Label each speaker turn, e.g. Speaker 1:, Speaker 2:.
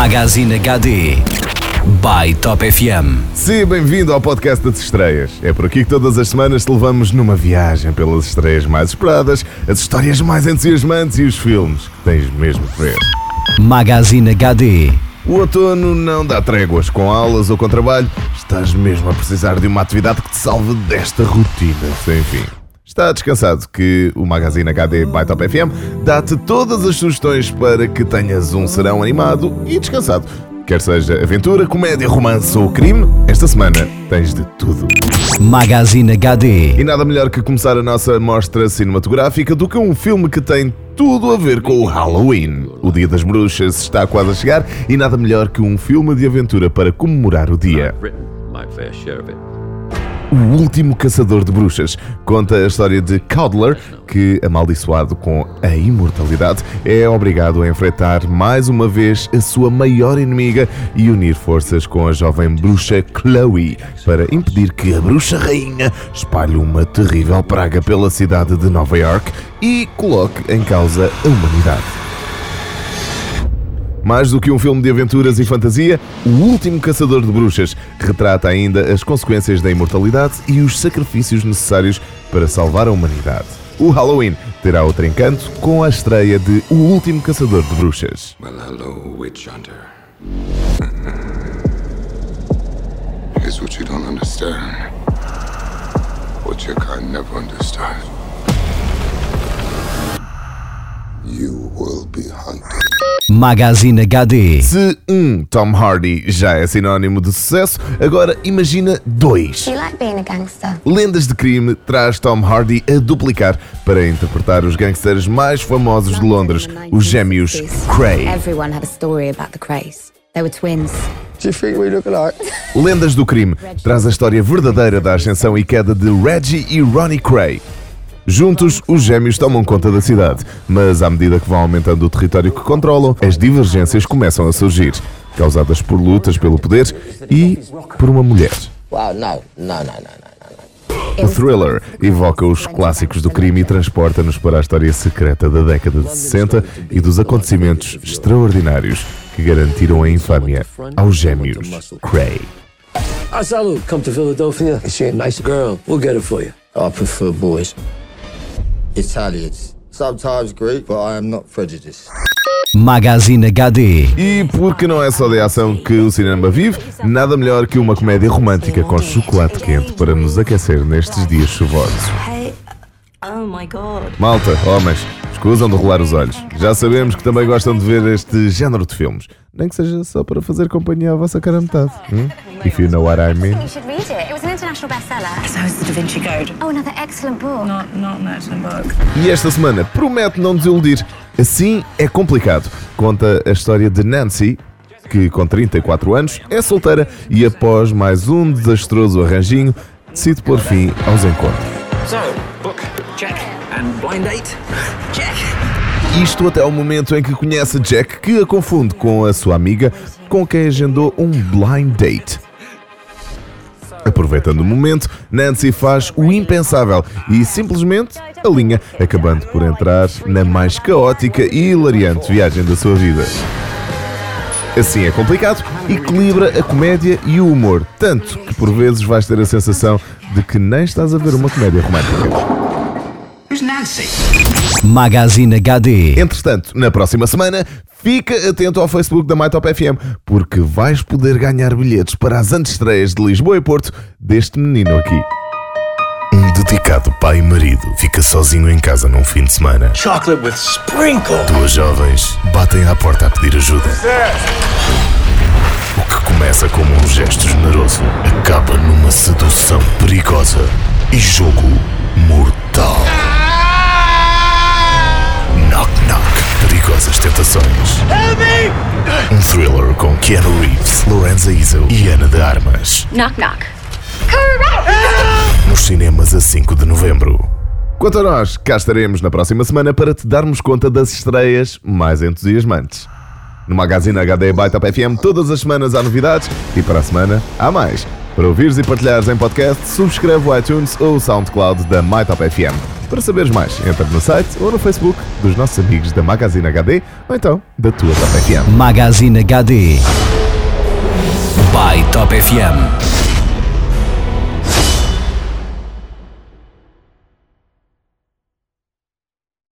Speaker 1: Magazine HD by Top FM.
Speaker 2: Seja bem-vindo ao podcast das estreias. É por aqui que todas as semanas te levamos numa viagem pelas estreias mais esperadas, as histórias mais entusiasmantes e os filmes que tens mesmo que ver.
Speaker 1: Magazine HD.
Speaker 2: O outono não dá tréguas com aulas ou com trabalho. Estás mesmo a precisar de uma atividade que te salve desta rotina sem fim. Está descansado que o Magazine HD by Top FM dá-te todas as sugestões para que tenhas um serão animado e descansado. Quer seja aventura, comédia, romance ou crime, esta semana tens de tudo.
Speaker 1: Magazine HD.
Speaker 2: E nada melhor que começar a nossa mostra cinematográfica do que um filme que tem tudo a ver com o Halloween. O Dia das Bruxas está quase a chegar e nada melhor que um filme de aventura para comemorar o dia.
Speaker 3: written my fair share of it.
Speaker 2: O Último Caçador de Bruxas conta a história de Cowdler, que, amaldiçoado com a imortalidade, é obrigado a enfrentar mais uma vez a sua maior inimiga e unir forças com a jovem bruxa Chloe para impedir que a bruxa rainha espalhe uma terrível praga pela cidade de Nova York e coloque em causa a humanidade. Mais do que um filme de aventuras e fantasia, O Último Caçador de Bruxas retrata ainda as consequências da imortalidade e os sacrifícios necessários para salvar a humanidade. O Halloween terá outro encanto com a estreia de O Último Caçador de Bruxas.
Speaker 4: Well, hello, witch hunter. Here's what you don't understand. What your kind never understood. You will be hunted.
Speaker 1: Magazine HD.
Speaker 2: Se um Tom Hardy já é sinónimo de sucesso, agora imagina dois.
Speaker 5: Do you like being a gangster?
Speaker 2: Lendas de Crime traz Tom Hardy a duplicar para interpretar os gangsters mais famosos de Londres, os gêmeos Cray.
Speaker 5: Everyone had a story about the Craze. They were twins.
Speaker 6: Do you think we look alike?
Speaker 2: Lendas do Crime traz a história verdadeira da ascensão e queda de Reggie e Ronnie Cray. Juntos, os gêmeos tomam conta da cidade, mas à medida que vão aumentando o território que controlam, as divergências começam a surgir, causadas por lutas pelo poder e por uma mulher.
Speaker 6: Wow, no, no, no, no.
Speaker 2: O thriller evoca os clássicos do crime e transporta-nos para a história secreta da década de 60 e dos acontecimentos extraordinários que garantiram a infâmia aos gêmeos Cray.
Speaker 7: I salute. Come to Philadelphia. She a nice girl? We'll get her for you.
Speaker 6: I prefer boys. Italians. Sometimes Greek, but I am not prejudiced.
Speaker 1: Magazine HD.
Speaker 2: E porque não é só de ação que o cinema vive, nada melhor que uma comédia romântica com chocolate quente para nos aquecer nestes dias chuvosos.
Speaker 8: Hey, oh my god.
Speaker 2: Malta, homens, escusam de rolar os olhos. Já sabemos que também gostam de ver este género de filmes. Nem que seja só para fazer companhia à vossa cara metade. Hum? If you know what I mean.
Speaker 5: International bestseller.
Speaker 8: So is the Da Vinci Code.
Speaker 5: Oh, another excellent book.
Speaker 8: Not, not an excellent book.
Speaker 2: E esta semana promete não desiludir. Assim é complicado. Conta a história de Nancy, que com 34 anos é solteira e após mais um desastroso arranjinho, decide pôr fim aos encontros.
Speaker 7: So, book, check. And blind date? Check.
Speaker 2: Isto até ao momento em que conhece Jack, que a confunde com a sua amiga, com quem agendou um blind date. Aproveitando o momento, Nancy faz o impensável e simplesmente alinha, acabando por entrar na mais caótica e hilariante viagem da sua vida. Assim é complicado, equilibra a comédia e o humor, tanto que por vezes vais ter a sensação de que nem estás a ver uma comédia romântica.
Speaker 1: Magazine HD.
Speaker 2: Entretanto, na próxima semana, fica atento ao Facebook da MyTop FM, porque vais poder ganhar bilhetes para as antestreias de Lisboa e Porto deste menino aqui. Um dedicado pai e marido fica sozinho em casa num fim de semana.
Speaker 7: Chocolate with sprinkle.
Speaker 2: Duas jovens batem à porta a pedir ajuda. O que começa como um gesto generoso acaba numa sedução perigosa e jogo mortal. Perigosas Tentações. Um thriller com Keanu Reeves, Lorenza Izzo e Ana de Armas.
Speaker 5: Knock, knock.
Speaker 2: Nos cinemas a 5 de novembro. Quanto a nós, cá estaremos na próxima semana para te darmos conta das estreias mais entusiasmantes. No Magazine HD by Top FM, todas as semanas há novidades e para a semana há mais. Para ouvires e partilhares em podcast, subscreve o iTunes ou o SoundCloud da MyTop FM. Para saberes mais, entra no site ou no Facebook dos nossos amigos da Magazine HD ou então da tua Top FM.
Speaker 1: Magazine HD. By Top FM.